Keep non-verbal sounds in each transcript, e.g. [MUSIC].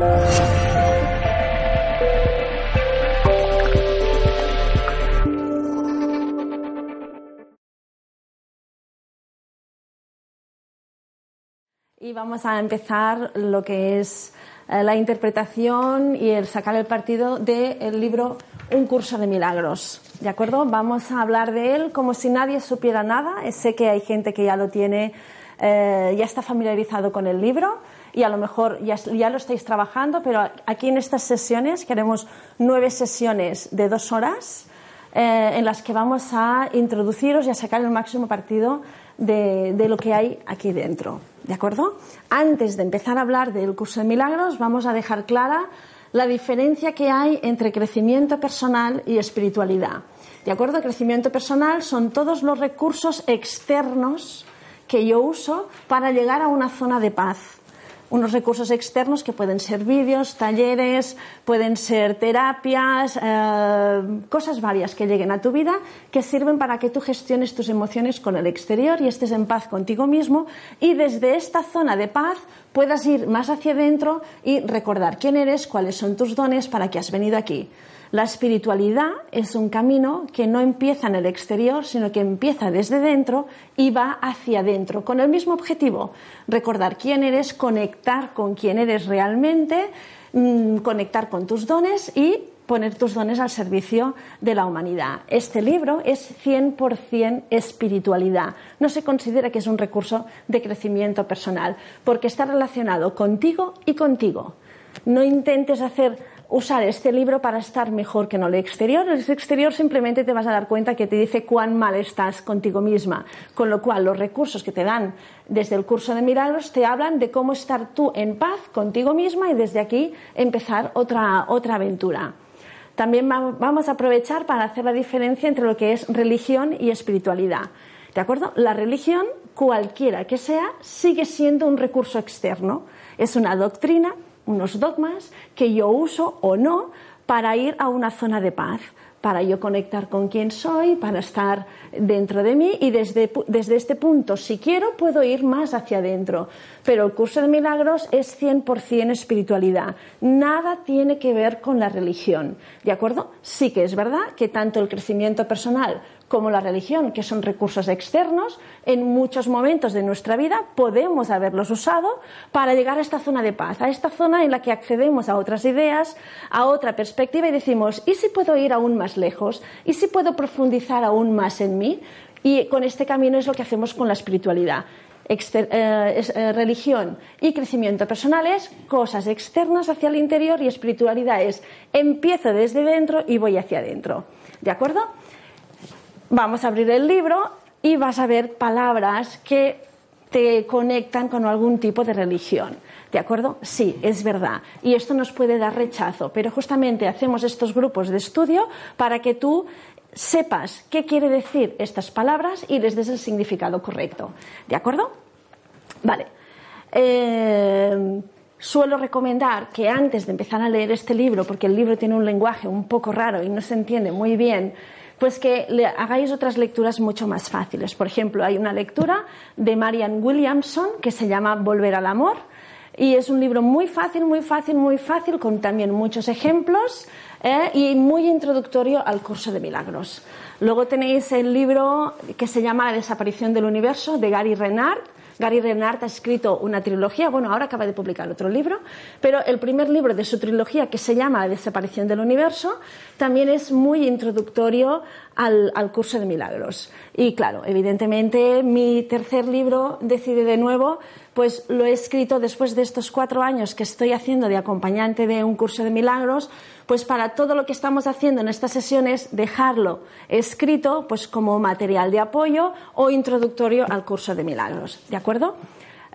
Y vamos a empezar lo que es eh, la interpretación y el sacar el partido del libro Un curso de milagros. ¿De acuerdo? Vamos a hablar de él como si nadie supiera nada. Sé que hay gente que ya lo tiene, eh, ya está familiarizado con el libro y a lo mejor ya, lo estáis trabajando, pero aquí en estas sesiones queremos nueve sesiones de dos horas en las que vamos a introduciros y a sacar el máximo partido de, de lo que hay aquí dentro. ¿De acuerdo? Antes de empezar a hablar del curso de milagros, vamos a dejar clara la diferencia que hay entre crecimiento personal y espiritualidad. ¿De acuerdo? Crecimiento personal son todos los recursos externos que yo uso para llegar a una zona de paz unos recursos externos que pueden ser vídeos, talleres, pueden ser terapias, eh, cosas varias que lleguen a tu vida que sirven para que tú gestiones tus emociones con el exterior y estés en paz contigo mismo. Y desde esta zona de paz puedas ir más hacia adentro y recordar quién eres, cuáles son tus dones, para qué has venido aquí. La espiritualidad es un camino que no empieza en el exterior, sino que empieza desde dentro y va hacia adentro, con el mismo objetivo, recordar quién eres, conectar con quién eres realmente, mm, conectar con tus dones y poner tus dones al servicio de la humanidad. Este libro es 100% espiritualidad. No se considera que es un recurso de crecimiento personal, porque está relacionado contigo y contigo. No intentes hacer usar este libro para estar mejor que en el exterior. En el exterior simplemente te vas a dar cuenta que te dice cuán mal estás contigo misma. Con lo cual, los recursos que te dan desde el curso de milagros te hablan de cómo estar tú en paz contigo misma y desde aquí empezar otra, otra aventura. También vamos a aprovechar para hacer la diferencia entre lo que es religión y espiritualidad. ¿De acuerdo? La religión, cualquiera que sea, sigue siendo un recurso externo. Es una doctrina unos dogmas que yo uso o no para ir a una zona de paz, para yo conectar con quién soy, para estar dentro de mí y desde, desde este punto, si quiero, puedo ir más hacia adentro. Pero el curso de milagros es 100% espiritualidad. Nada tiene que ver con la religión. ¿De acuerdo? Sí que es verdad que tanto el crecimiento personal como la religión, que son recursos externos, en muchos momentos de nuestra vida podemos haberlos usado para llegar a esta zona de paz, a esta zona en la que accedemos a otras ideas, a otra perspectiva y decimos, ¿y si puedo ir aún más lejos? ¿Y si puedo profundizar aún más en mí? Y con este camino es lo que hacemos con la espiritualidad. Eh, eh, religión y crecimiento personal es cosas externas hacia el interior y espiritualidad es empiezo desde dentro y voy hacia adentro. ¿De acuerdo? Vamos a abrir el libro y vas a ver palabras que te conectan con algún tipo de religión. ¿De acuerdo? Sí, es verdad. Y esto nos puede dar rechazo, pero justamente hacemos estos grupos de estudio para que tú sepas qué quiere decir estas palabras y les des el significado correcto. ¿De acuerdo? Vale. Eh, suelo recomendar que antes de empezar a leer este libro, porque el libro tiene un lenguaje un poco raro y no se entiende muy bien, pues que le hagáis otras lecturas mucho más fáciles. Por ejemplo, hay una lectura de Marian Williamson que se llama Volver al amor y es un libro muy fácil, muy fácil, muy fácil, con también muchos ejemplos ¿eh? y muy introductorio al curso de milagros. Luego tenéis el libro que se llama La desaparición del universo de Gary Renard Gary Renard ha escrito una trilogía, bueno, ahora acaba de publicar otro libro, pero el primer libro de su trilogía, que se llama La desaparición del universo, también es muy introductorio al, al curso de milagros. Y claro, evidentemente mi tercer libro, Decide de nuevo, pues lo he escrito después de estos cuatro años que estoy haciendo de acompañante de un curso de milagros, pues para todo lo que estamos haciendo en estas sesiones, dejarlo escrito pues como material de apoyo o introductorio al curso de milagros. ¿De acuerdo?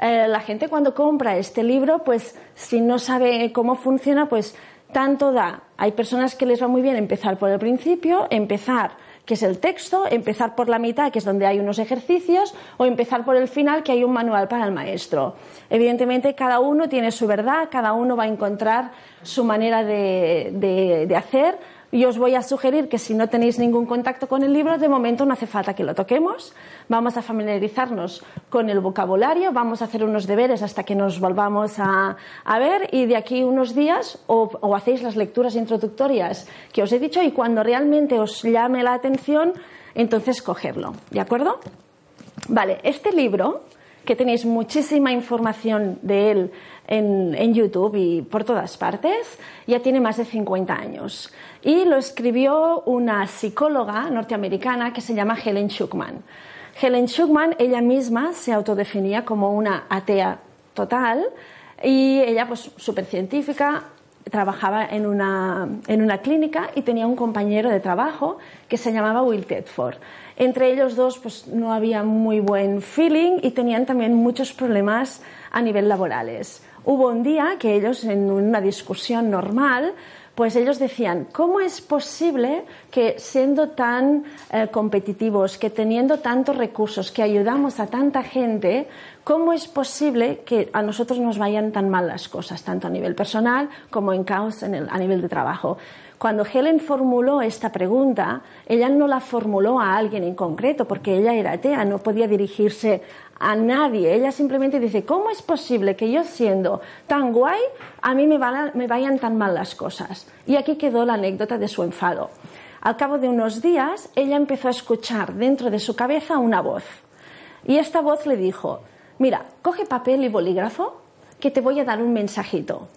Eh, la gente cuando compra este libro, pues si no sabe cómo funciona, pues tanto da. Hay personas que les va muy bien empezar por el principio, empezar que es el texto, empezar por la mitad, que es donde hay unos ejercicios, o empezar por el final, que hay un manual para el maestro. Evidentemente, cada uno tiene su verdad, cada uno va a encontrar su manera de, hacer y os voy a sugerir que si no tenéis ningún contacto con el libro, de momento no hace falta que lo toquemos. Vamos a familiarizarnos con el vocabulario, vamos a hacer unos deberes hasta que nos volvamos a, ver y de aquí unos días o, o hacéis las lecturas introductorias que os he dicho y cuando realmente os llame la atención, entonces cogerlo. ¿De acuerdo? Vale, este libro, que tenéis muchísima información de él en, YouTube y por todas partes, ya tiene más de 50 años. Y lo escribió una psicóloga norteamericana que se llama Helen Schuckman. Helen Schuckman, ella misma se autodefinía como una atea total y ella, pues súper científica, trabajaba en una, en una clínica y tenía un compañero de trabajo que se llamaba Will Tedford. Entre ellos dos pues, no había muy buen feeling y tenían también muchos problemas a nivel laborales. Hubo un día que ellos, en una discusión normal, pues ellos decían, ¿cómo es posible que siendo tan eh, competitivos, que teniendo tantos recursos, que ayudamos a tanta gente, cómo es posible que a nosotros nos vayan tan mal las cosas, tanto a nivel personal como en caos en a nivel de trabajo? Cuando Helen formuló esta pregunta, ella no la formuló a alguien en concreto, porque ella era atea, no podía dirigirse a nadie. Ella simplemente dice, ¿cómo es posible que yo siendo tan guay, a mí me, vayan tan mal las cosas? Y aquí quedó la anécdota de su enfado. Al cabo de unos días, ella empezó a escuchar dentro de su cabeza una voz. Y esta voz le dijo, mira, coge papel y bolígrafo, que te voy a dar un mensajito.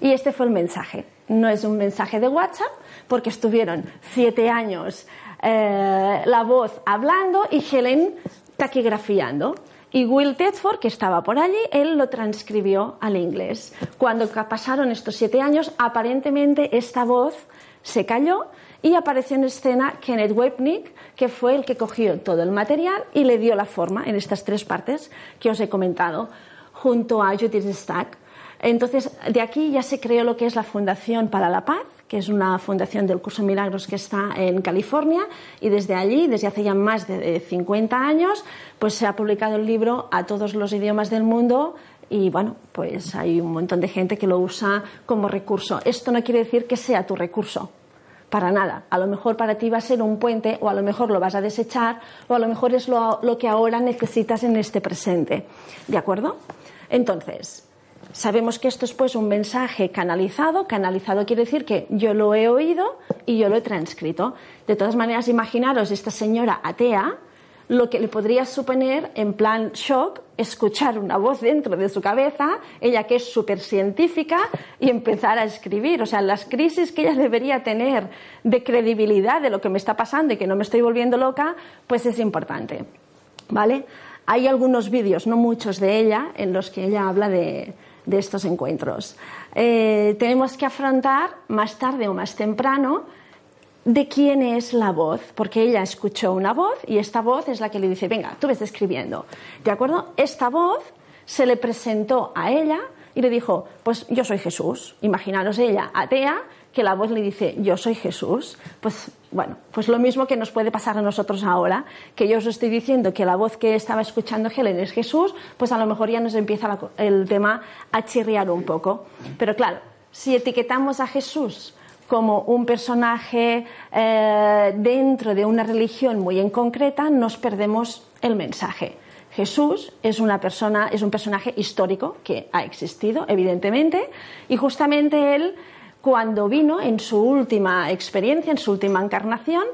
Y este fue el mensaje. No es un mensaje de WhatsApp, porque estuvieron siete años eh, la voz hablando y Helen taquigrafiando. Y Will Tedford, que estaba por allí, él lo transcribió al inglés. Cuando pasaron estos siete años, aparentemente esta voz se cayó y apareció en escena Kenneth Webnick, que fue el que cogió todo el material y le dio la forma en estas tres partes que os he comentado, junto a Judith Stack. Entonces, de aquí ya se creó lo que es la Fundación para la Paz, que es una fundación del Curso Milagros que está en California, y desde allí, desde hace ya más de 50 años, pues se ha publicado el libro a todos los idiomas del mundo y bueno, pues hay un montón de gente que lo usa como recurso. Esto no quiere decir que sea tu recurso, para nada. A lo mejor para ti va a ser un puente o a lo mejor lo vas a desechar o a lo mejor es lo, lo que ahora necesitas en este presente. ¿De acuerdo? Entonces, Sabemos que esto es pues un mensaje canalizado. Canalizado quiere decir que yo lo he oído y yo lo he transcrito. De todas maneras, imaginaros esta señora atea, lo que le podría suponer en plan shock escuchar una voz dentro de su cabeza, ella que es súper científica, y empezar a escribir. O sea, las crisis que ella debería tener de credibilidad de lo que me está pasando y que no me estoy volviendo loca, pues es importante. ¿Vale? Hay algunos vídeos, no muchos de ella, en los que ella habla de, de estos encuentros. Eh, tenemos que afrontar más tarde o más temprano de quién es la voz, porque ella escuchó una voz y esta voz es la que le dice, venga, tú ves escribiendo. ¿De acuerdo? Esta voz se le presentó a ella y le dijo, pues yo soy Jesús. Imaginaros ella, atea, que la voz le dice, yo soy Jesús. Pues bueno, pues lo mismo que nos puede pasar a nosotros ahora, que yo os estoy diciendo que la voz que estaba escuchando Helen es Jesús, pues a lo mejor ya nos empieza el tema a chirriar un poco. Pero claro, si etiquetamos a Jesús como un personaje eh, dentro de una religión muy en concreta, nos perdemos el mensaje. Jesús es una persona, es un personaje histórico que ha existido, evidentemente, y justamente él cuando vino en su última experiencia, en su última encarnación,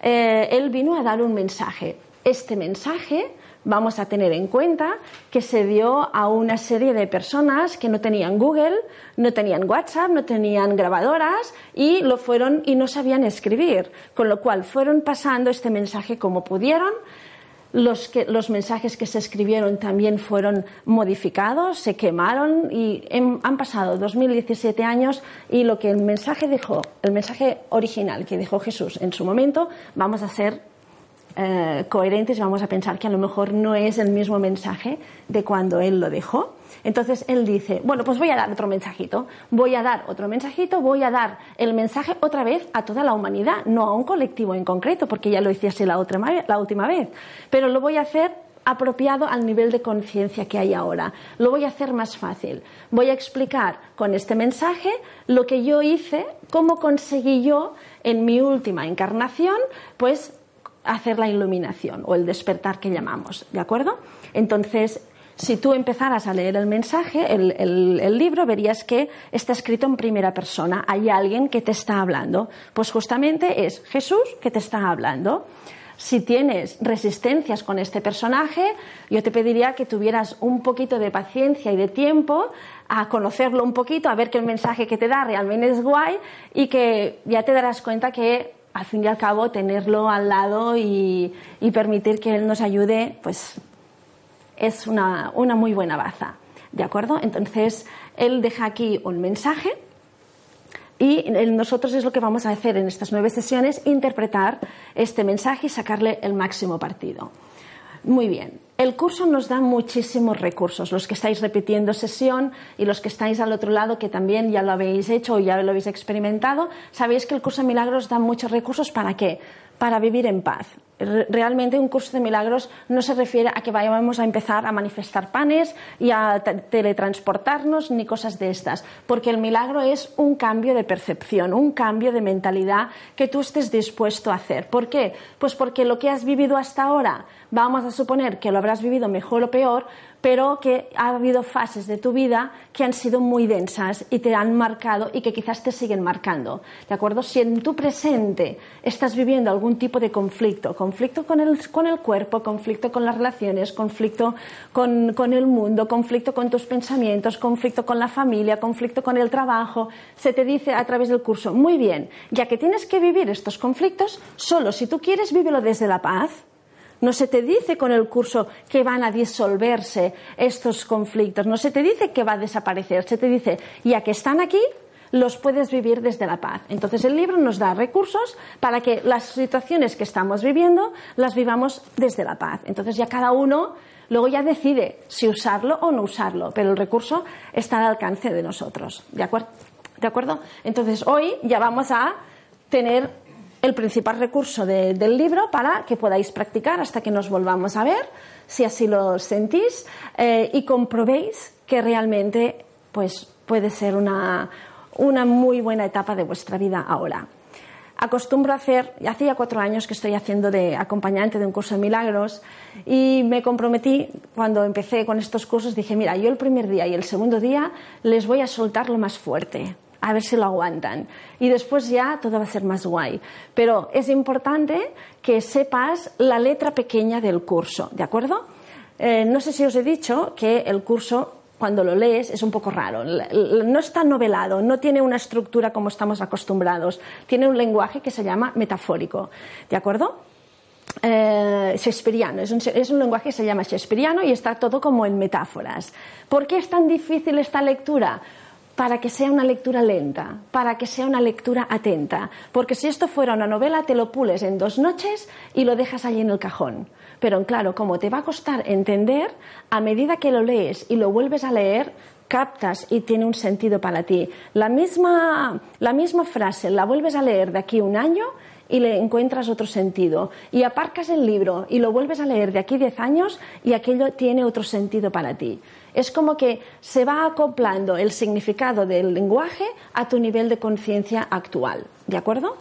eh, él vino a dar un mensaje. Este mensaje vamos a tener en cuenta que se dio a una serie de personas que no tenían Google, no tenían WhatsApp, no tenían grabadoras y lo fueron y no sabían escribir, con lo cual fueron pasando este mensaje como pudieron los, que, los mensajes que se escribieron también fueron modificados, se quemaron y han pasado 2017 años y lo que el mensaje dijo, el mensaje original que dijo Jesús en su momento, vamos a ser eh, coherentes, vamos a pensar que a lo mejor no es el mismo mensaje de cuando él lo dejó. Entonces él dice, bueno, pues voy a dar otro mensajito, voy a dar otro mensajito, voy a dar el mensaje otra vez a toda la humanidad, no a un colectivo en concreto, porque ya lo hice la, otra, la última vez, pero lo voy a hacer apropiado al nivel de conciencia que hay ahora. Lo voy a hacer más fácil. Voy a explicar con este mensaje lo que yo hice, cómo conseguí yo en mi última encarnación, pues hacer la iluminación o el despertar que llamamos, ¿de acuerdo? Entonces, si tú empezaras a leer el mensaje, el, libro, verías que está escrito en primera persona. Hay alguien que te está hablando. Pues justamente es Jesús que te está hablando. Si tienes resistencias con este personaje, yo te pediría que tuvieras un poquito de paciencia y de tiempo a conocerlo un poquito, a ver que el mensaje que te da realmente es guay y que ya te darás cuenta que al fin y al cabo tenerlo al lado y, permitir que él nos ayude, pues es una, una muy buena baza. ¿De acuerdo? Entonces, él deja aquí un mensaje y nosotros es lo que vamos a hacer en estas nueve sesiones, interpretar este mensaje y sacarle el máximo partido. Muy bien. El curso nos da muchísimos recursos. Los que estáis repitiendo sesión y los que estáis al otro lado, que también ya lo habéis hecho o ya lo habéis experimentado, sabéis que el curso de milagros da muchos recursos para qué? Para vivir en paz, realmente un curso de milagros no se refiere a que vayamos a empezar a manifestar panes y a teletransportarnos ni cosas de estas, porque el milagro es un cambio de percepción, un cambio de mentalidad que tú estés dispuesto a hacer. ¿Por qué? Pues porque lo que has vivido hasta ahora, vamos a suponer que lo habrás vivido mejor o peor, pero que ha habido fases de tu vida que han sido muy densas y te han marcado y que quizás te siguen marcando. ¿De acuerdo? Si en tu presente estás viviendo algún tipo de conflicto, conflicto con el, con el cuerpo, conflicto con las relaciones, conflicto con, con el mundo, conflicto con tus pensamientos, conflicto con la familia, conflicto con el trabajo, se te dice a través del curso, muy bien, ya que tienes que vivir estos conflictos, solo si tú quieres, vívelo desde la paz no se te dice con el curso que van a disolverse estos conflictos, no se te dice que va a desaparecer, se te dice, ya que están aquí, los puedes vivir desde la paz. Entonces el libro nos da recursos para que las situaciones que estamos viviendo las vivamos desde la paz. Entonces ya cada uno luego ya decide si usarlo o no usarlo, pero el recurso está al alcance de nosotros. ¿De acuerdo? ¿De acuerdo? Entonces hoy ya vamos a tener el principal recurso del libro para que podáis practicar hasta que nos volvamos a ver, si así lo sentís, eh, y comprobéis que realmente pues, puede ser una, una muy buena etapa de vuestra vida ahora. Acostumbro a hacer, hacía cuatro años que estoy haciendo de acompañante de un curso de milagros y me comprometí cuando empecé con estos cursos, dije, mira, yo el primer día y el segundo día les voy a soltar lo más fuerte a ver si lo aguantan. Y después ya todo va a ser más guay. Pero es importante que sepas la letra pequeña del curso, ¿de acuerdo? Eh, no sé si os he dicho que el curso cuando lo lees es un poco raro. No está novelado, no tiene una estructura como estamos acostumbrados. Tiene un lenguaje que se llama metafórico. ¿De acuerdo? Eh, shakespeariano. Es un, es un, lenguaje que se llama shakespeariano y está todo como en metáforas. ¿Por qué es tan difícil esta lectura? Para que sea una lectura lenta, para que sea una lectura atenta. Porque si esto fuera una novela, te lo pules en dos noches y lo dejas allí en el cajón. Pero claro, como te va a costar entender, a medida que lo lees y lo vuelves a leer, captas y tiene un sentido para ti. La misma, la misma frase la vuelves a leer de aquí un año y le encuentras otro sentido. Y aparcas el libro y lo vuelves a leer de aquí diez años y aquello tiene otro sentido para ti. Es como que se va acoplando el significado del lenguaje a tu nivel de conciencia actual. ¿De acuerdo?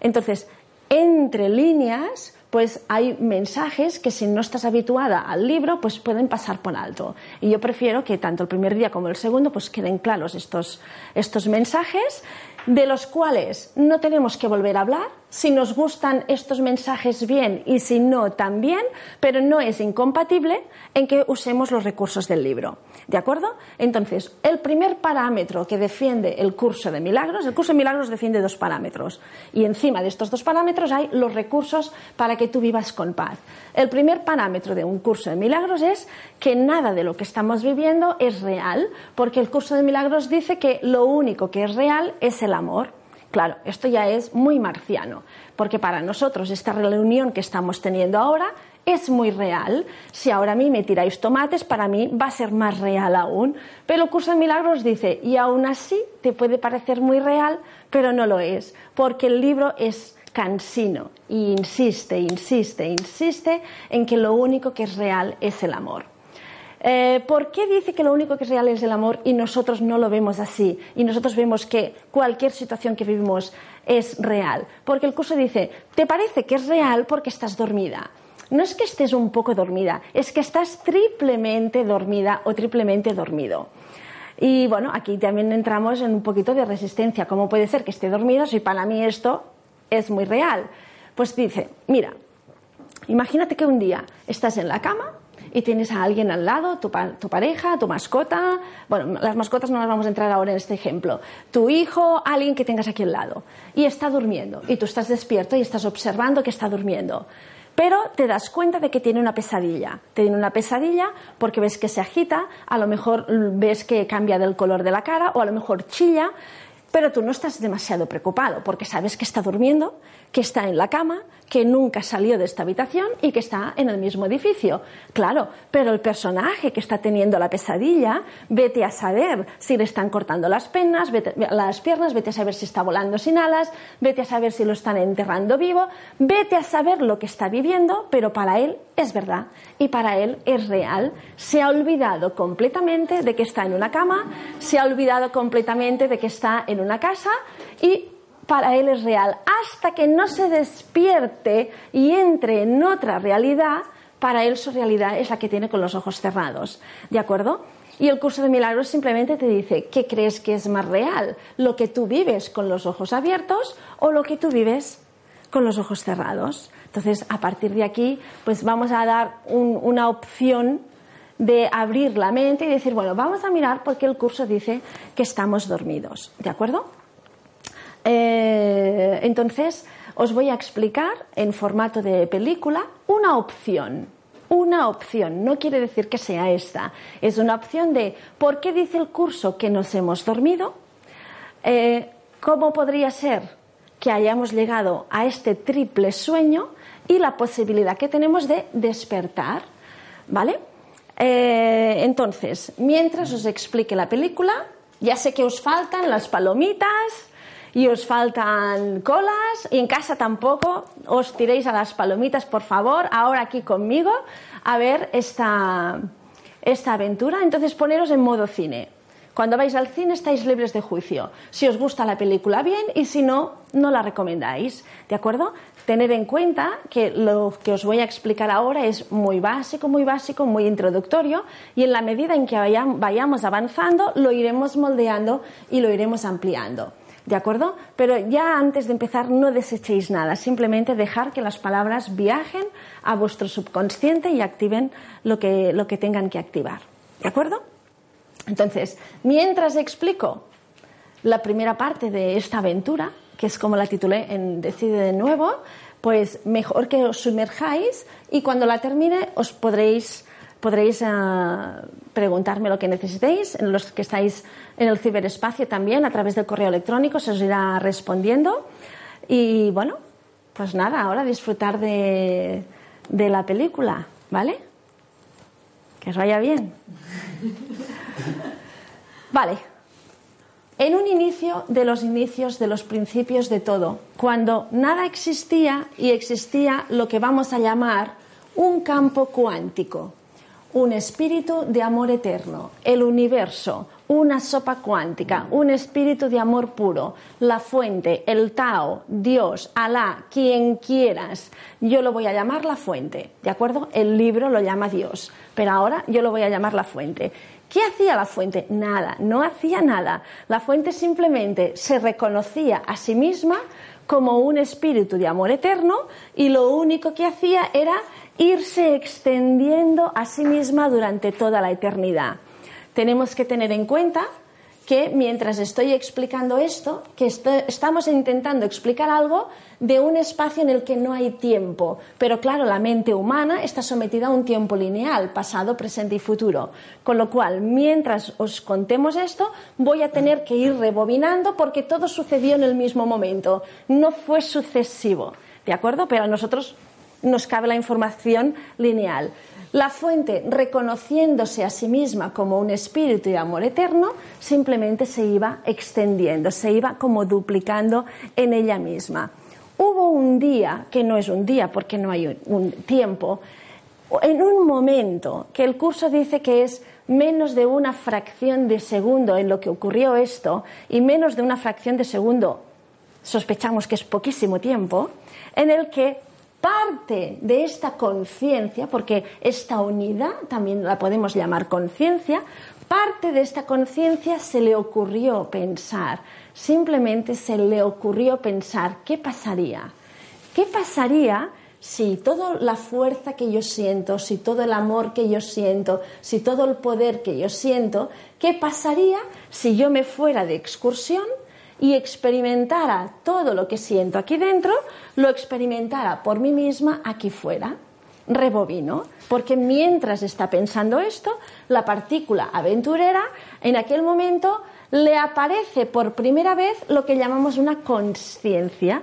Entonces, entre líneas, pues hay mensajes que si no estás habituada al libro, pues pueden pasar por alto. Y yo prefiero que tanto el primer día como el segundo, pues queden claros estos, estos mensajes de los cuales no tenemos que volver a hablar, si nos gustan estos mensajes bien y si no también, pero no es incompatible en que usemos los recursos del libro. ¿De acuerdo? Entonces, el primer parámetro que defiende el curso de milagros, el curso de milagros defiende dos parámetros y encima de estos dos parámetros hay los recursos para que tú vivas con paz. El primer parámetro de un curso de milagros es que nada de lo que estamos viviendo es real, porque el curso de milagros dice que lo único que es real es el amor. Claro, esto ya es muy marciano, porque para nosotros esta reunión que estamos teniendo ahora es muy real. Si ahora a mí me tiráis tomates, para mí va a ser más real aún. Pero el curso de milagros dice, y aún así te puede parecer muy real, pero no lo es, porque el libro es cansino y insiste, insiste, insiste en que lo único que es real es el amor. Eh, ¿Por qué dice que lo único que es real es el amor y nosotros no lo vemos así? Y nosotros vemos que cualquier situación que vivimos es real. Porque el curso dice, ¿te parece que es real porque estás dormida? No es que estés un poco dormida, es que estás triplemente dormida o triplemente dormido. Y bueno, aquí también entramos en un poquito de resistencia. ¿Cómo puede ser que esté dormido si para mí esto es muy real? Pues dice, mira, imagínate que un día estás en la cama y tienes a alguien al lado, tu, pareja, tu mascota, bueno, las mascotas no las vamos a entrar ahora en este ejemplo, tu hijo, alguien que tengas aquí al lado, y está durmiendo, y tú estás despierto y estás observando que está durmiendo. Pero te das cuenta de que tiene una pesadilla. Tiene una pesadilla porque ves que se agita, a lo mejor ves que cambia del color de la cara o a lo mejor chilla, pero tú no estás demasiado preocupado porque sabes que está durmiendo, que está en la cama, que nunca salió de esta habitación y que está en el mismo edificio. Claro, pero el personaje que está teniendo la pesadilla, vete a saber si le están cortando las, penas, las piernas, vete a saber si está volando sin alas, vete a saber si lo están enterrando vivo, vete a saber lo que está viviendo, pero para él es verdad y para él es real. Se ha olvidado completamente de que está en una cama, se ha olvidado completamente de que está en una casa y para él es real. Hasta que no se despierte y entre en otra realidad, para él su realidad es la que tiene con los ojos cerrados. ¿De acuerdo? Y el curso de milagros simplemente te dice, ¿qué crees que es más real? ¿Lo que tú vives con los ojos abiertos o lo que tú vives con los ojos cerrados? Entonces, a partir de aquí, pues vamos a dar una opción de abrir la mente y decir, bueno, vamos a mirar por qué el curso dice que estamos dormidos. ¿De acuerdo? Eh, entonces, os voy a explicar en formato de película una opción. Una opción, no quiere decir que sea esta, es una opción de por qué dice el curso que nos hemos dormido, eh, cómo podría ser que hayamos llegado a este triple sueño y la posibilidad que tenemos de despertar. ¿Vale? Eh, entonces, mientras os explique la película, ya sé que os faltan las palomitas, y os faltan colas y en casa tampoco os tiréis a las palomitas, por favor, ahora aquí conmigo a ver esta, esta aventura. Entonces poneros en modo cine. Cuando vais al cine estáis libres de juicio. Si os gusta la película, bien, y si no, no la recomendáis. ¿De acuerdo? Tener en cuenta que lo que os voy a explicar ahora es muy básico, muy básico, muy introductorio, y en la medida en que vayamos avanzando, lo iremos moldeando y lo iremos ampliando. ¿De acuerdo? Pero ya antes de empezar no desechéis nada, simplemente dejar que las palabras viajen a vuestro subconsciente y activen lo que, lo que tengan que activar. ¿De acuerdo? Entonces, mientras explico la primera parte de esta aventura, que es como la titulé en Decide de nuevo, pues mejor que os sumerjáis y cuando la termine os podréis podréis eh, preguntarme lo que necesitéis, los que estáis en el ciberespacio también, a través del correo electrónico, se os irá respondiendo. Y bueno, pues nada, ahora disfrutar de, de la película, ¿vale? Que os vaya bien. Vale. En un inicio de los inicios, de los principios de todo, cuando nada existía y existía lo que vamos a llamar un campo cuántico un espíritu de amor eterno, el universo, una sopa cuántica, un espíritu de amor puro, la fuente, el Tao, Dios, Alá, quien quieras. Yo lo voy a llamar la fuente, ¿de acuerdo? El libro lo llama Dios, pero ahora yo lo voy a llamar la fuente. ¿Qué hacía la fuente? Nada, no hacía nada. La fuente simplemente se reconocía a sí misma como un espíritu de amor eterno y lo único que hacía era irse extendiendo a sí misma durante toda la eternidad. Tenemos que tener en cuenta que mientras estoy explicando esto, que estamos intentando explicar algo de un espacio en el que no hay tiempo. Pero claro, la mente humana está sometida a un tiempo lineal, pasado, presente y futuro. Con lo cual, mientras os contemos esto, voy a tener que ir rebobinando porque todo sucedió en el mismo momento. No fue sucesivo. ¿De acuerdo? Pero a nosotros nos cabe la información lineal. La fuente, reconociéndose a sí misma como un espíritu de amor eterno, simplemente se iba extendiendo, se iba como duplicando en ella misma. hubo un día, que no es un día porque no hay un tiempo, en un momento que el curso dice que es menos de una fracción de segundo en lo que ocurrió esto y menos de una fracción de segundo, sospechamos que es poquísimo tiempo, en el que parte de esta conciencia, porque esta unidad también la podemos llamar conciencia, parte de esta conciencia se le ocurrió pensar, simplemente se le ocurrió pensar, ¿qué pasaría? ¿Qué pasaría si toda la fuerza que yo siento, si todo el amor que yo siento, si todo el poder que yo siento, ¿qué pasaría si yo me fuera de excursión y experimentara todo lo que siento aquí dentro, lo experimentara por mí misma aquí fuera? Rebobino, porque mientras está pensando esto, la partícula aventurera en aquel momento le aparece por primera vez lo que llamamos una conciencia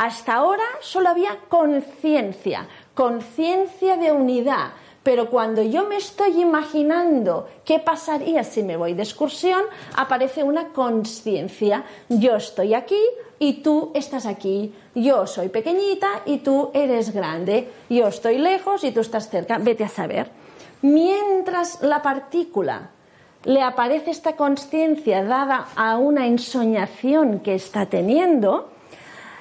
hasta ahora solo había conciencia, conciencia de unidad, pero cuando yo me estoy imaginando qué pasaría si me voy de excursión, aparece una conciencia. Yo estoy aquí y tú estás aquí. Yo soy pequeñita y tú eres grande. Yo estoy lejos y tú estás cerca. Vete a saber. Mientras la partícula le aparece esta conciencia dada a una ensoñación que está teniendo,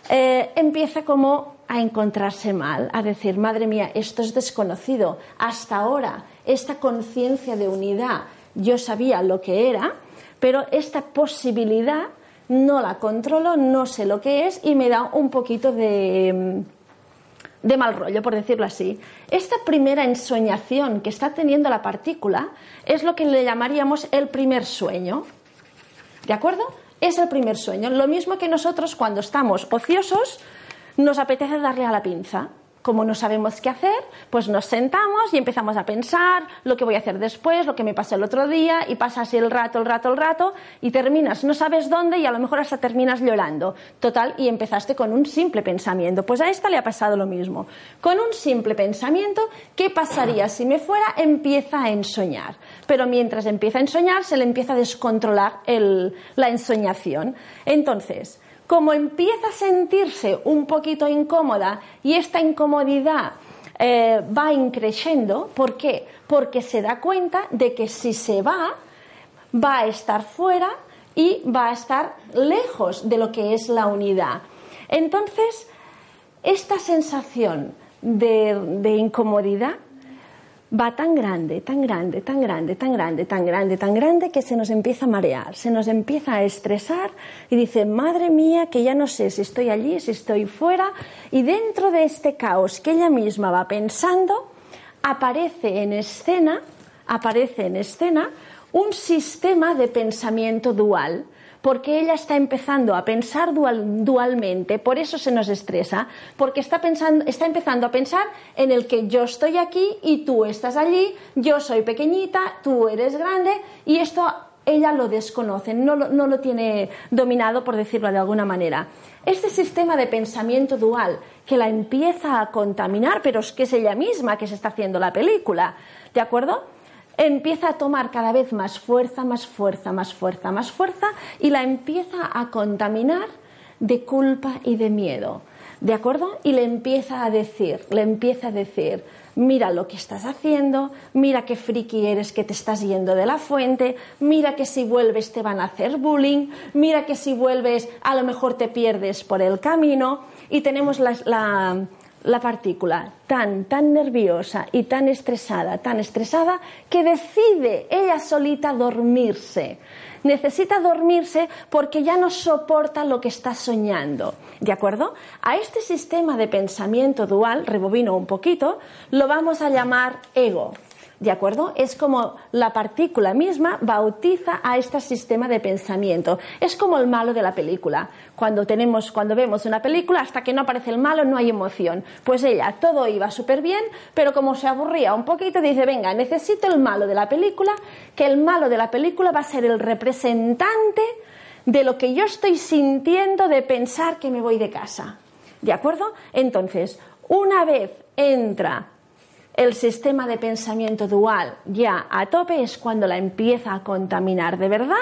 eh, empieza como a encontrarse mal, a decir, madre mía, esto es desconocido. Hasta ahora, esta conciencia de unidad, yo sabía lo que era, pero esta posibilidad no la controlo, no sé lo que es y me da un poquito de, de mal rollo, por decirlo así. Esta primera ensoñación que está teniendo la partícula es lo que le llamaríamos el primer sueño. ¿De acuerdo? Es el primer sueño. Lo mismo que nosotros cuando estamos ociosos nos apetece darle a la pinza como no sabemos qué hacer, pues nos sentamos y empezamos a pensar lo que voy a hacer después, lo que me pasó el otro día, y pasa así el rato, el rato, el rato, y terminas, no sabes dónde, y a lo mejor hasta terminas llorando. Total, y empezaste con un simple pensamiento. Pues a esta le ha pasado lo mismo. Con un simple pensamiento, ¿qué pasaría si me fuera? Empieza a ensoñar. Pero mientras empieza a ensoñar, se le empieza a descontrolar la ensoñación. Entonces, como empieza a sentirse un poquito incómoda y esta incomodidad eh, va increciendo, ¿por qué? Porque se da cuenta de que si se va, va a estar fuera y va a estar lejos de lo que es la unidad. Entonces, esta sensación de incomodidad va tan grande, tan grande, tan grande, tan grande, tan grande, tan grande que se nos empieza a marear, se nos empieza a estresar y dice, madre mía, que ya no sé si estoy allí, si estoy fuera, y dentro de este caos que ella misma va pensando, aparece en escena, aparece en escena un sistema de pensamiento dual porque ella está empezando a pensar dualmente, por eso se nos estresa, porque está, pensando, está empezando a pensar en el que yo estoy aquí y tú estás allí, yo soy pequeñita, tú eres grande, y esto ella lo desconoce, no lo, no lo tiene dominado, por decirlo de alguna manera. Este sistema de pensamiento dual que la empieza a contaminar, pero es que es ella misma que se está haciendo la película, ¿de acuerdo? Empieza a tomar cada vez más fuerza, más fuerza, más fuerza, más fuerza y la empieza a contaminar de culpa y de miedo. ¿De acuerdo? Y le empieza a decir, le empieza a decir, mira lo que estás haciendo, mira qué friki eres que te estás yendo de la fuente, mira que si vuelves te van a hacer bullying, mira que si vuelves a lo mejor te pierdes por el camino y tenemos la, la la partícula tan, tan nerviosa y tan estresada, tan estresada, que decide ella solita dormirse. Necesita dormirse porque ya no soporta lo que está soñando. ¿De acuerdo? A este sistema de pensamiento dual, rebobino un poquito, lo vamos a llamar ego. ¿De acuerdo? Es como la partícula misma bautiza a este sistema de pensamiento. Es como el malo de la película. Cuando, tenemos, cuando vemos una película, hasta que no aparece el malo, no hay emoción. Pues ella, todo iba súper bien, pero como se aburría un poquito, dice, venga, necesito el malo de la película, que el malo de la película va a ser el representante de lo que yo estoy sintiendo de pensar que me voy de casa. ¿De acuerdo? Entonces, una vez entra el sistema de pensamiento dual ya a tope es cuando la empieza a contaminar de verdad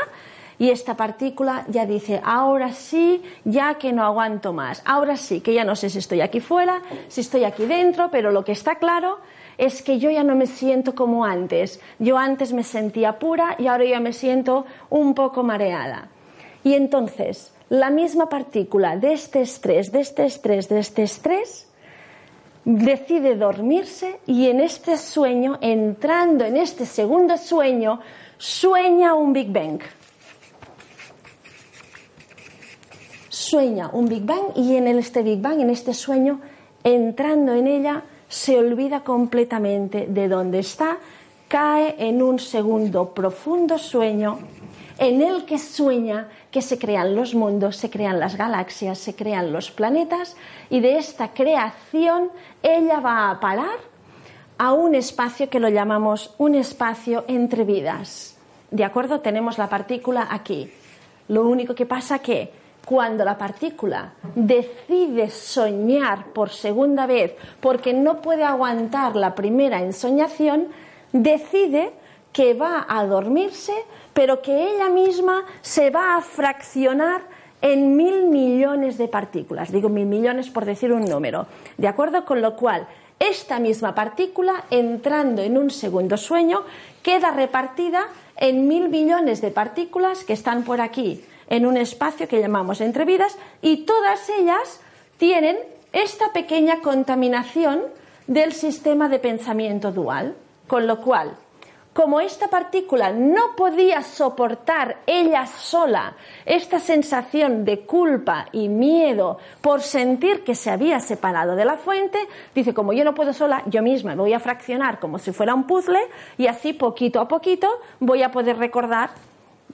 y esta partícula ya dice, ahora sí, ya que no aguanto más, ahora sí, que ya no sé si estoy aquí fuera, si estoy aquí dentro, pero lo que está claro es que yo ya no me siento como antes. Yo antes me sentía pura y ahora ya me siento un poco mareada. Y entonces, la misma partícula de este estrés, de este estrés, de este estrés, decide dormirse y en este sueño, entrando en este segundo sueño, sueña un Big Bang. Sueña un Big Bang y en este Big Bang, en este sueño, entrando en ella, se olvida completamente de dónde está, cae en un segundo profundo sueño en el que sueña que se crean los mundos, se crean las galaxias, se crean los planetas y de esta creación ella va a parar a un espacio que lo llamamos un espacio entre vidas. ¿De acuerdo? Tenemos la partícula aquí. Lo único que pasa que cuando la partícula decide soñar por segunda vez porque no puede aguantar la primera ensoñación, decide que va a dormirse, pero que ella misma se va a fraccionar en mil millones de partículas. Digo mil millones por decir un número. ¿De acuerdo? Con lo cual, esta misma partícula, entrando en un segundo sueño, queda repartida en mil millones de partículas que están por aquí en un espacio que llamamos entre vidas y todas ellas tienen esta pequeña contaminación del sistema de pensamiento dual, con lo cual, como esta partícula no podía soportar ella sola esta sensación de culpa y miedo por sentir que se había separado de la fuente, dice, como yo no puedo sola, yo misma me voy a fraccionar como si fuera un puzzle y así poquito a poquito voy a poder recordar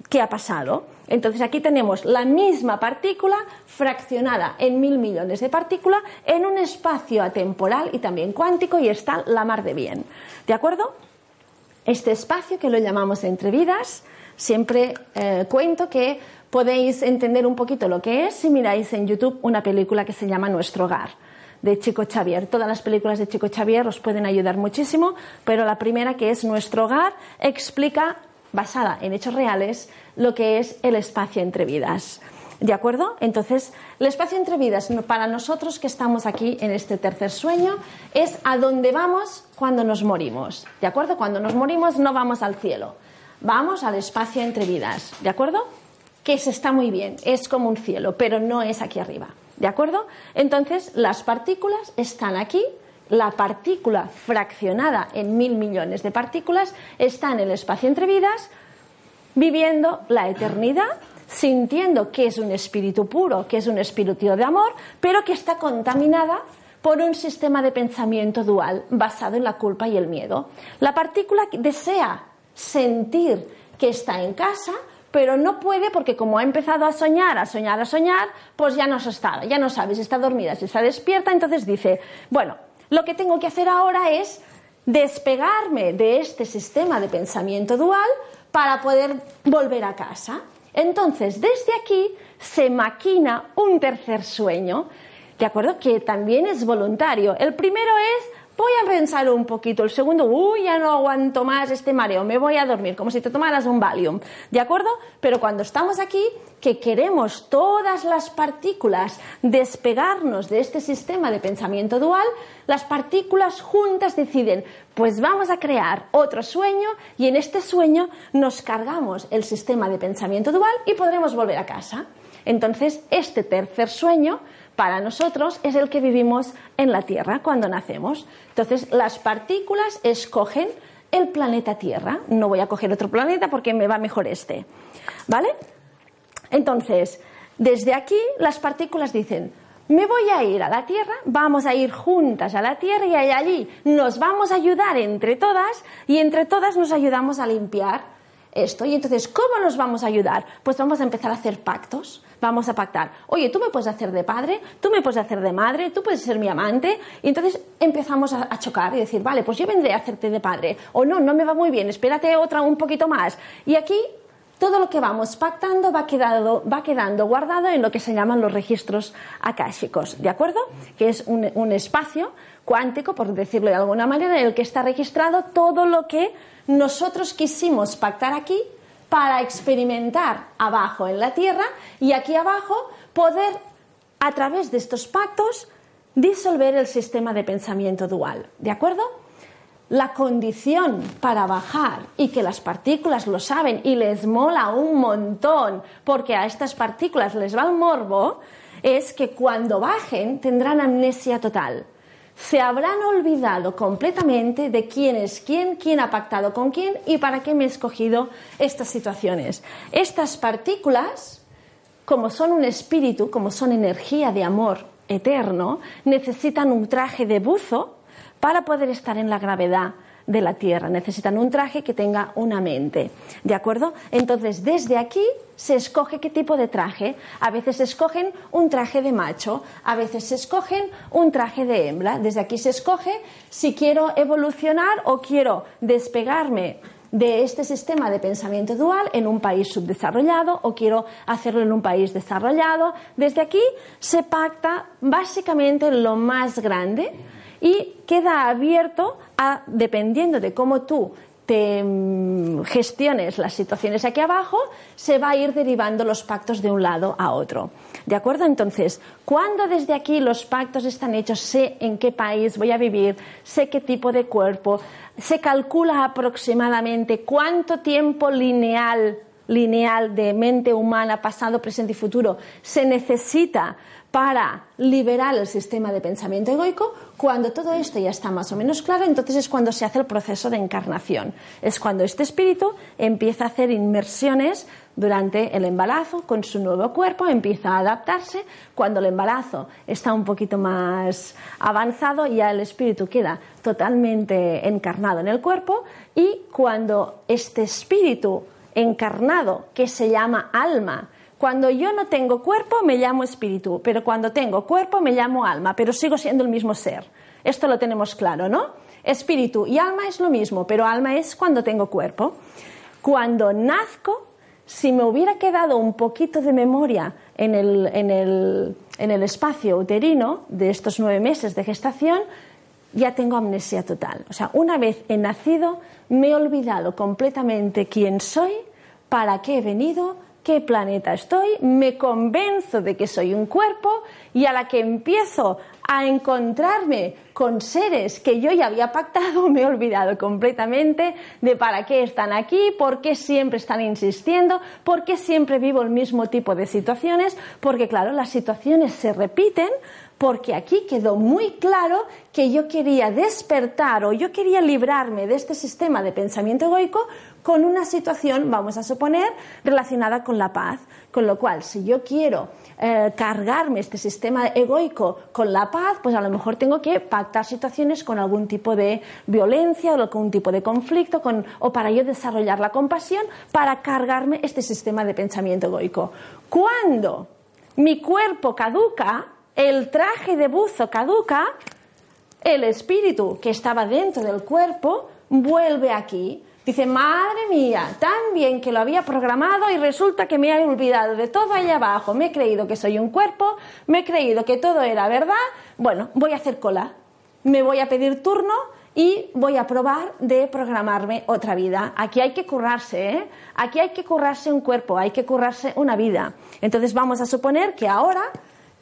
qué ha pasado. Entonces aquí tenemos la misma partícula fraccionada en mil millones de partículas en un espacio atemporal y también cuántico y está la mar de bien. ¿De acuerdo? Este espacio que lo llamamos entre vidas, siempre eh, cuento que podéis entender un poquito lo que es si miráis en YouTube una película que se llama Nuestro Hogar de Chico Xavier. Todas las películas de Chico Xavier os pueden ayudar muchísimo, pero la primera que es Nuestro Hogar explica basada en hechos reales lo que es el espacio entre vidas. ¿De acuerdo? Entonces, el espacio entre vidas para nosotros que estamos aquí en este tercer sueño es a dónde vamos cuando nos morimos. ¿De acuerdo? Cuando nos morimos no vamos al cielo, vamos al espacio entre vidas. ¿De acuerdo? Que se está muy bien, es como un cielo, pero no es aquí arriba. ¿De acuerdo? Entonces, las partículas están aquí la partícula fraccionada en mil millones de partículas está en el espacio entre vidas, viviendo la eternidad, sintiendo que es un espíritu puro, que es un espíritu de amor, pero que está contaminada por un sistema de pensamiento dual basado en la culpa y el miedo. La partícula desea sentir que está en casa, pero no puede porque como ha empezado a soñar, a soñar, a soñar, pues ya no se está, ya no sabe si está dormida, si está despierta, entonces dice, bueno, lo que tengo que hacer ahora es despegarme de este sistema de pensamiento dual para poder volver a casa. Entonces, desde aquí se maquina un tercer sueño, ¿de acuerdo? Que también es voluntario. El primero es voy a pensar un poquito. El segundo, uy, ya no aguanto más este mareo, me voy a dormir, como si te tomaras un Valium. ¿De acuerdo? Pero cuando estamos aquí, que queremos todas las partículas despegarnos de este sistema de pensamiento dual, las partículas juntas deciden, pues vamos a crear otro sueño y en este sueño nos cargamos el sistema de pensamiento dual y podremos volver a casa. Entonces, este tercer sueño para nosotros es el que vivimos en la Tierra cuando nacemos. Entonces, las partículas escogen el planeta Tierra. No voy a coger otro planeta porque me va mejor este. ¿Vale? Entonces, desde aquí las partículas dicen, me voy a ir a la Tierra, vamos a ir juntas a la Tierra y allí nos vamos a ayudar entre todas y entre todas nos ayudamos a limpiar esto. Y entonces, ¿cómo nos vamos a ayudar? Pues vamos a empezar a hacer pactos vamos a pactar. Oye, tú me puedes hacer de padre, tú me puedes hacer de madre, tú puedes ser mi amante. Y entonces empezamos a, chocar y decir, vale, pues yo vendré a hacerte de padre. O no, no me va muy bien, espérate otra un poquito más. Y aquí todo lo que vamos pactando va quedando, va quedando guardado en lo que se llaman los registros akáshicos, ¿de acuerdo? Que es un espacio cuántico, por decirlo de alguna manera, en el que está registrado todo lo que nosotros quisimos pactar aquí para experimentar abajo en la tierra y aquí abajo poder, a través de estos pactos, disolver el sistema de pensamiento dual. ¿De acuerdo? La condición para bajar y que las partículas lo saben y les mola un montón porque a estas partículas les va el morbo, es que cuando bajen tendrán amnesia total. Se habrán olvidado completamente de quién es quién, quién ha pactado con quién y para qué me he escogido estas situaciones. Estas partículas, como son un espíritu, como son energía de amor eterno, necesitan un traje de buzo para poder estar en la gravedad de la Tierra. Necesitan un traje que tenga una mente. ¿De acuerdo? Entonces, desde aquí se escoge qué tipo de traje. A veces escogen un traje de macho, a veces se escogen un traje de hembra. Desde aquí se escoge si quiero evolucionar o quiero despegarme de este sistema de pensamiento dual en un país subdesarrollado o quiero hacerlo en un país desarrollado. Desde aquí se pacta básicamente lo más grande y queda abierto a, dependiendo de cómo tú te mm, gestiones las situaciones aquí abajo, se va a ir derivando los pactos de un lado a otro. ¿De acuerdo? Entonces, cuando desde aquí los pactos están hechos, sé en qué país voy a vivir, sé qué tipo de cuerpo, se calcula aproximadamente cuánto tiempo lineal lineal de mente humana, pasado, presente y futuro se necesita para liberar el sistema de pensamiento egoico, cuando todo esto ya está más o menos claro, entonces es cuando se hace el proceso de encarnación. Es cuando este espíritu empieza a hacer inmersiones durante el embarazo con su nuevo cuerpo, empieza a adaptarse. Cuando el embarazo está un poquito más avanzado, ya el espíritu queda totalmente encarnado en el cuerpo y cuando este espíritu encarnado, que se llama alma, cuando yo no tengo cuerpo me llamo espíritu, pero cuando tengo cuerpo me llamo alma, pero sigo siendo el mismo ser. Esto lo tenemos claro, ¿no? Espíritu y alma es lo mismo, pero alma es cuando tengo cuerpo. Cuando nazco, si me hubiera quedado un poquito de memoria en el, en el, en el espacio uterino de estos nueve meses de gestación, ya tengo amnesia total. O sea, una vez he nacido, me he olvidado completamente quién soy, para qué he venido, qué planeta estoy, me convenzo de que soy un cuerpo y a la que empiezo a encontrarme con seres que yo ya había pactado, [LAUGHS] me he olvidado completamente de para qué están aquí, por qué siempre están insistiendo, por qué siempre vivo el mismo tipo de situaciones, porque claro, las situaciones se repiten porque aquí quedó muy claro que yo quería despertar o yo quería librarme de este sistema de pensamiento egoico con una situación, vamos a suponer, relacionada con la paz. Con lo cual, si yo quiero eh, cargarme este sistema egoico con la paz, pues a lo mejor tengo que pactar situaciones con algún tipo de violencia o algún tipo de conflicto o para yo desarrollar la compasión para cargarme este sistema de pensamiento egoico. Cuando mi cuerpo caduca, el traje de buzo caduca, el espíritu que estaba dentro del cuerpo vuelve aquí. Dice, madre mía, tan bien que lo había programado y resulta que me he olvidado de todo allá abajo. Me he creído que soy un cuerpo, me he creído que todo era verdad. Bueno, voy a hacer cola. Me voy a pedir turno y voy a probar de programarme otra vida. Aquí hay que currarse, ¿eh? Aquí hay que currarse un cuerpo, hay que currarse una vida. Entonces vamos a suponer que ahora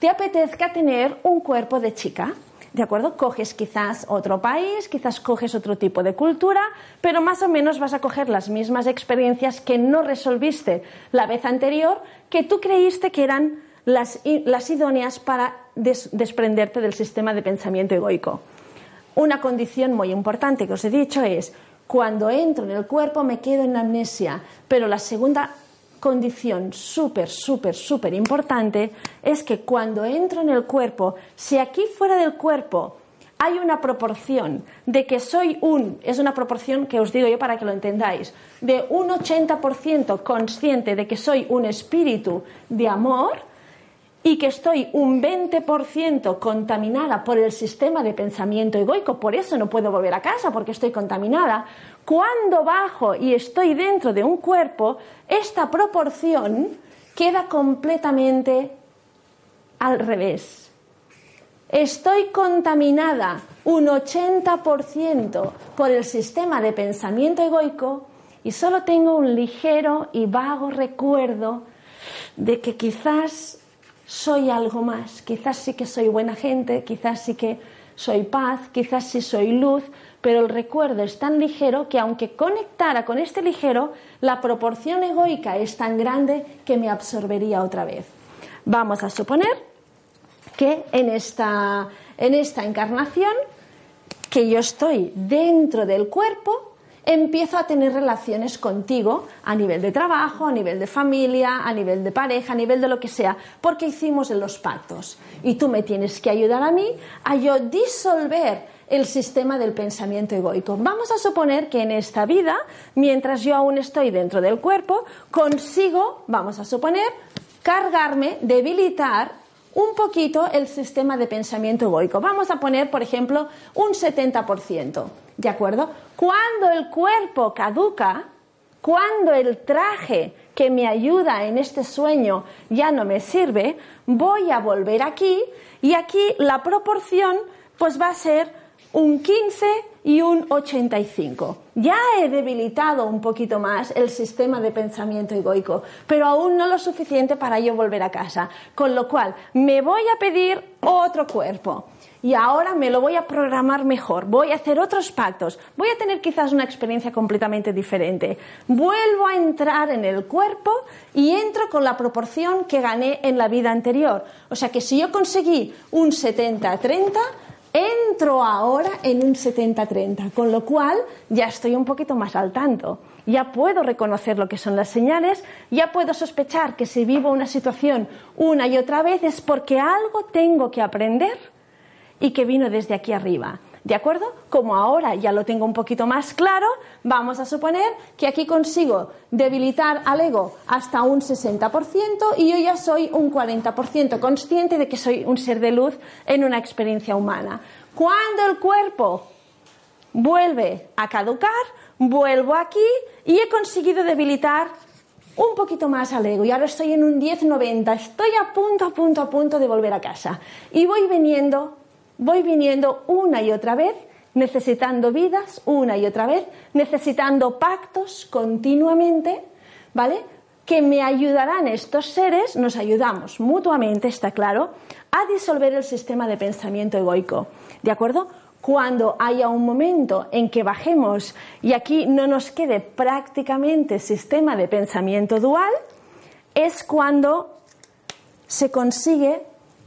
te apetezca tener un cuerpo de chica. ¿De acuerdo? Coges quizás otro país, quizás coges otro tipo de cultura, pero más o menos vas a coger las mismas experiencias que no resolviste la vez anterior, que tú creíste que eran las, idóneas para desprenderte del sistema de pensamiento egoico. Una condición muy importante que os he dicho es, cuando entro en el cuerpo me quedo en amnesia, pero la segunda condición súper, súper, súper importante es que cuando entro en el cuerpo, si aquí fuera del cuerpo hay una proporción de que soy un, es una proporción que os digo yo para que lo entendáis, de un 80% consciente de que soy un espíritu de amor y que estoy un 20% contaminada por el sistema de pensamiento egoico, por eso no puedo volver a casa porque estoy contaminada, cuando bajo y estoy dentro de un cuerpo, esta proporción queda completamente al revés. Estoy contaminada un 80% por el sistema de pensamiento egoico y solo tengo un ligero y vago recuerdo de que quizás soy algo más, quizás sí que soy buena gente, quizás sí que soy paz, quizás sí soy luz, pero el recuerdo es tan ligero que aunque conectara con este ligero, la proporción egoica es tan grande que me absorbería otra vez. Vamos a suponer que en esta, en esta encarnación, que yo estoy dentro del cuerpo, empiezo a tener relaciones contigo a nivel de trabajo, a nivel de familia, a nivel de pareja, a nivel de lo que sea, porque hicimos los pactos. Y tú me tienes que ayudar a mí a yo disolver el sistema del pensamiento egoico. Vamos a suponer que en esta vida, mientras yo aún estoy dentro del cuerpo, consigo, vamos a suponer, cargarme, debilitar un poquito el sistema de pensamiento egoico. Vamos a poner, por ejemplo, un 70%. ¿De acuerdo? Cuando el cuerpo caduca, cuando el traje que me ayuda en este sueño ya no me sirve, voy a volver aquí y aquí la proporción pues va a ser un 15 y un 85. Ya he debilitado un poquito más el sistema de pensamiento egoico, pero aún no lo suficiente para yo volver a casa. Con lo cual, me voy a pedir otro cuerpo y ahora me lo voy a programar mejor, voy a hacer otros pactos, voy a tener quizás una experiencia completamente diferente. Vuelvo a entrar en el cuerpo y entro con la proporción que gané en la vida anterior. O sea que si yo conseguí un 70-30, entro ahora en un 70-30, con lo cual ya estoy un poquito más al tanto. Ya puedo reconocer lo que son las señales, ya puedo sospechar que si vivo una situación una y otra vez es porque algo tengo que aprender y que vino desde aquí arriba. ¿De acuerdo? Como ahora ya lo tengo un poquito más claro, vamos a suponer que aquí consigo debilitar al ego hasta un 60% y yo ya soy un 40% consciente de que soy un ser de luz en una experiencia humana. Cuando el cuerpo vuelve a caducar, vuelvo aquí y he conseguido debilitar un poquito más al ego y ahora estoy en un 10-90, estoy a punto, a punto, a punto de volver a casa y voy viniendo voy viniendo una y otra vez, necesitando vidas una y otra vez, necesitando pactos continuamente, ¿vale? Que me ayudarán estos seres, nos ayudamos mutuamente, está claro, a disolver el sistema de pensamiento egoico. ¿De acuerdo? Cuando haya un momento en que bajemos y aquí no nos quede prácticamente sistema de pensamiento dual, es cuando se consigue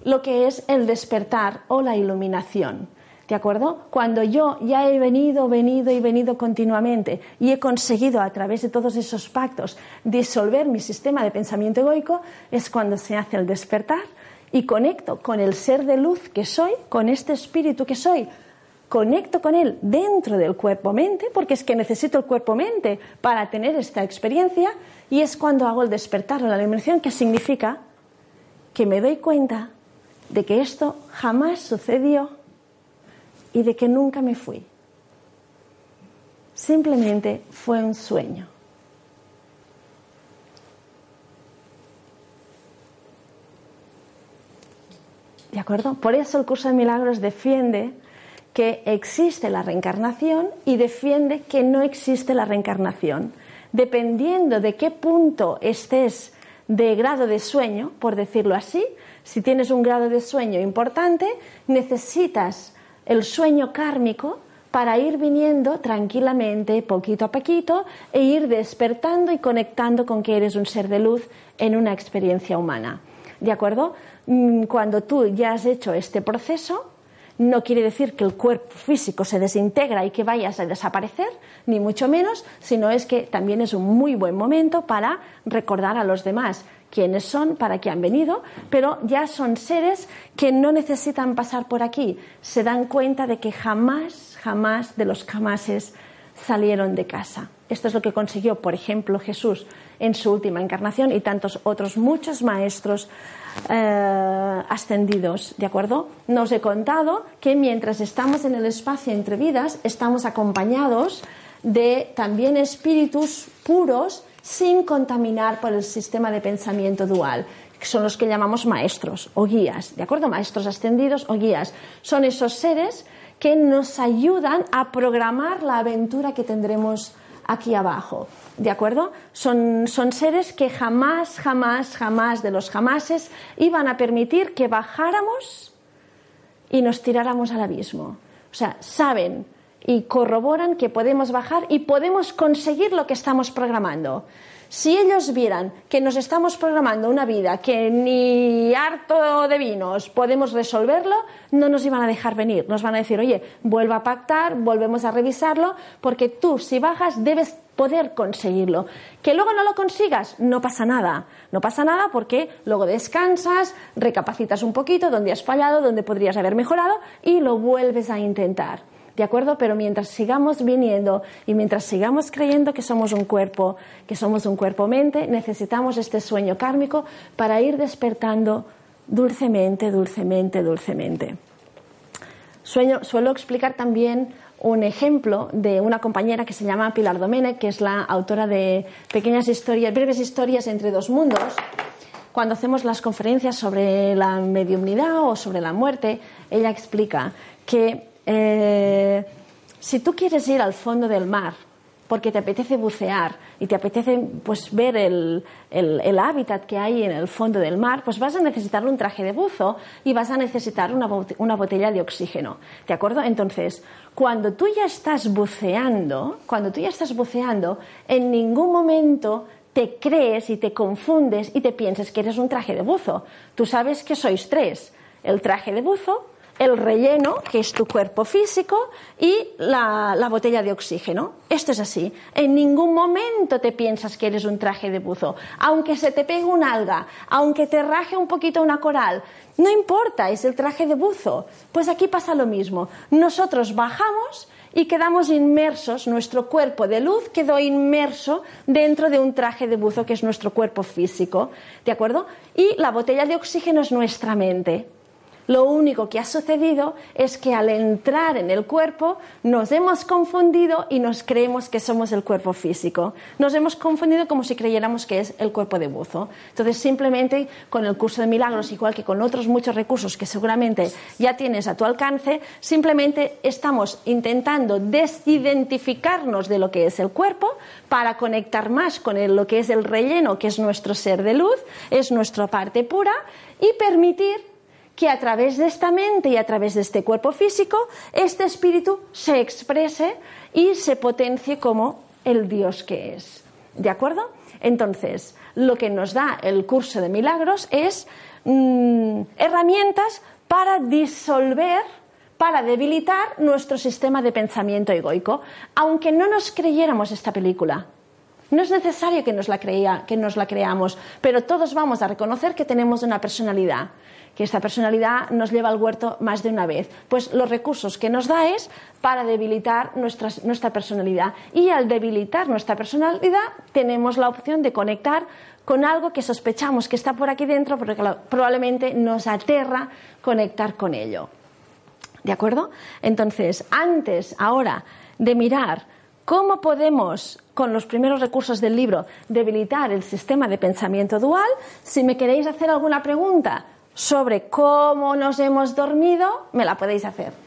lo que es el despertar o la iluminación. ¿De acuerdo? Cuando yo ya he venido, venido y venido continuamente y he conseguido a través de todos esos pactos disolver mi sistema de pensamiento egoico, es cuando se hace el despertar y conecto con el ser de luz que soy, con este espíritu que soy, conecto con él dentro del cuerpo-mente, porque es que necesito el cuerpo-mente para tener esta experiencia, y es cuando hago el despertar o la iluminación, que significa que me doy cuenta de que esto jamás sucedió y de que nunca me fui. Simplemente fue un sueño. ¿De acuerdo? Por eso el curso de milagros defiende que existe la reencarnación y defiende que no existe la reencarnación. Dependiendo de qué punto estés de grado de sueño, por decirlo así, si tienes un grado de sueño importante, necesitas el sueño kármico para ir viniendo tranquilamente, poquito a poquito, e ir despertando y conectando con que eres un ser de luz en una experiencia humana. ¿De acuerdo? Mm, cuando tú ya has hecho este proceso, no quiere decir que el cuerpo físico se desintegra y que vayas a desaparecer, ni mucho menos, sino es que también es un muy buen momento para recordar a los demás quiénes son, para qué han venido, pero ya son seres que no necesitan pasar por aquí. Se dan cuenta de que jamás, jamás de los jamases salieron de casa. Esto es lo que consiguió, por ejemplo, Jesús en su última encarnación y tantos otros muchos maestros eh, ascendidos, ¿de acuerdo? Nos he contado que mientras estamos en el espacio entre vidas, estamos acompañados de también espíritus puros sin contaminar por el sistema de pensamiento dual que son los que llamamos maestros o guías, ¿de acuerdo? Maestros ascendidos o guías. Son esos seres que nos ayudan a programar la aventura que tendremos aquí abajo. ¿De acuerdo? Son, son seres que jamás, jamás, jamás de los jamases iban a permitir que bajáramos y nos tiráramos al abismo. O sea, saben y corroboran que podemos bajar y podemos conseguir lo que estamos programando. Si ellos vieran que nos estamos programando una vida que ni harto de vinos podemos resolverlo, no nos iban a dejar venir. Nos van a decir, oye, vuelva a pactar, volvemos a revisarlo, porque tú, si bajas, debes poder conseguirlo. Que luego no lo consigas, no pasa nada. No pasa nada porque luego descansas, recapacitas un poquito donde has fallado, donde podrías haber mejorado y lo vuelves a intentar. ¿De acuerdo? Pero mientras sigamos viniendo y mientras sigamos creyendo que somos un cuerpo, que somos un cuerpo-mente, necesitamos este sueño kármico para ir despertando dulcemente, dulcemente, dulcemente. suelo explicar también un ejemplo de una compañera que se llama Pilar Domene, que es la autora de pequeñas historias, breves historias entre dos mundos. Cuando hacemos las conferencias sobre la mediumnidad o sobre la muerte, ella explica que eh, si tú quieres ir al fondo del mar porque te apetece bucear y te apetece pues, ver el, hábitat que hay en el fondo del mar, pues vas a necesitar un traje de buzo y vas a necesitar una, una botella de oxígeno. ¿De acuerdo? Entonces, cuando tú ya estás buceando, cuando tú ya estás buceando, en ningún momento te crees y te confundes y te piensas que eres un traje de buzo. Tú sabes que sois tres. El traje de buzo, el relleno, que es tu cuerpo físico, y la, botella de oxígeno. Esto es así. En ningún momento te piensas que eres un traje de buzo. Aunque se te pegue un alga, aunque te raje un poquito una coral, no importa, es el traje de buzo. Pues aquí pasa lo mismo. Nosotros bajamos y quedamos inmersos, nuestro cuerpo de luz quedó inmerso dentro de un traje de buzo que es nuestro cuerpo físico. ¿De acuerdo? Y la botella de oxígeno es nuestra mente. Lo único que ha sucedido es que al entrar en el cuerpo nos hemos confundido y nos creemos que somos el cuerpo físico. Nos hemos confundido como si creyéramos que es el cuerpo de buzo. Entonces, simplemente con el curso de milagros, igual que con otros muchos recursos que seguramente ya tienes a tu alcance, simplemente estamos intentando desidentificarnos de lo que es el cuerpo para conectar más con lo que es el relleno, que es nuestro ser de luz, es nuestra parte pura, y permitir que a través de esta mente y a través de este cuerpo físico, este espíritu se exprese y se potencie como el Dios que es. ¿De acuerdo? Entonces, lo que nos da el curso de milagros es mm, herramientas para disolver, para debilitar nuestro sistema de pensamiento egoico, aunque no nos creyéramos esta película. No es necesario que nos la, que nos la creamos, pero todos vamos a reconocer que tenemos una personalidad que esta personalidad nos lleva al huerto más de una vez. Pues los recursos que nos da es para debilitar nuestra, nuestra personalidad. Y al debilitar nuestra personalidad tenemos la opción de conectar con algo que sospechamos que está por aquí dentro, pero que probablemente nos aterra conectar con ello. ¿De acuerdo? Entonces, antes, ahora, de mirar cómo podemos, con los primeros recursos del libro, debilitar el sistema de pensamiento dual, si me queréis hacer alguna pregunta sobre cómo nos hemos dormido, me la podéis hacer.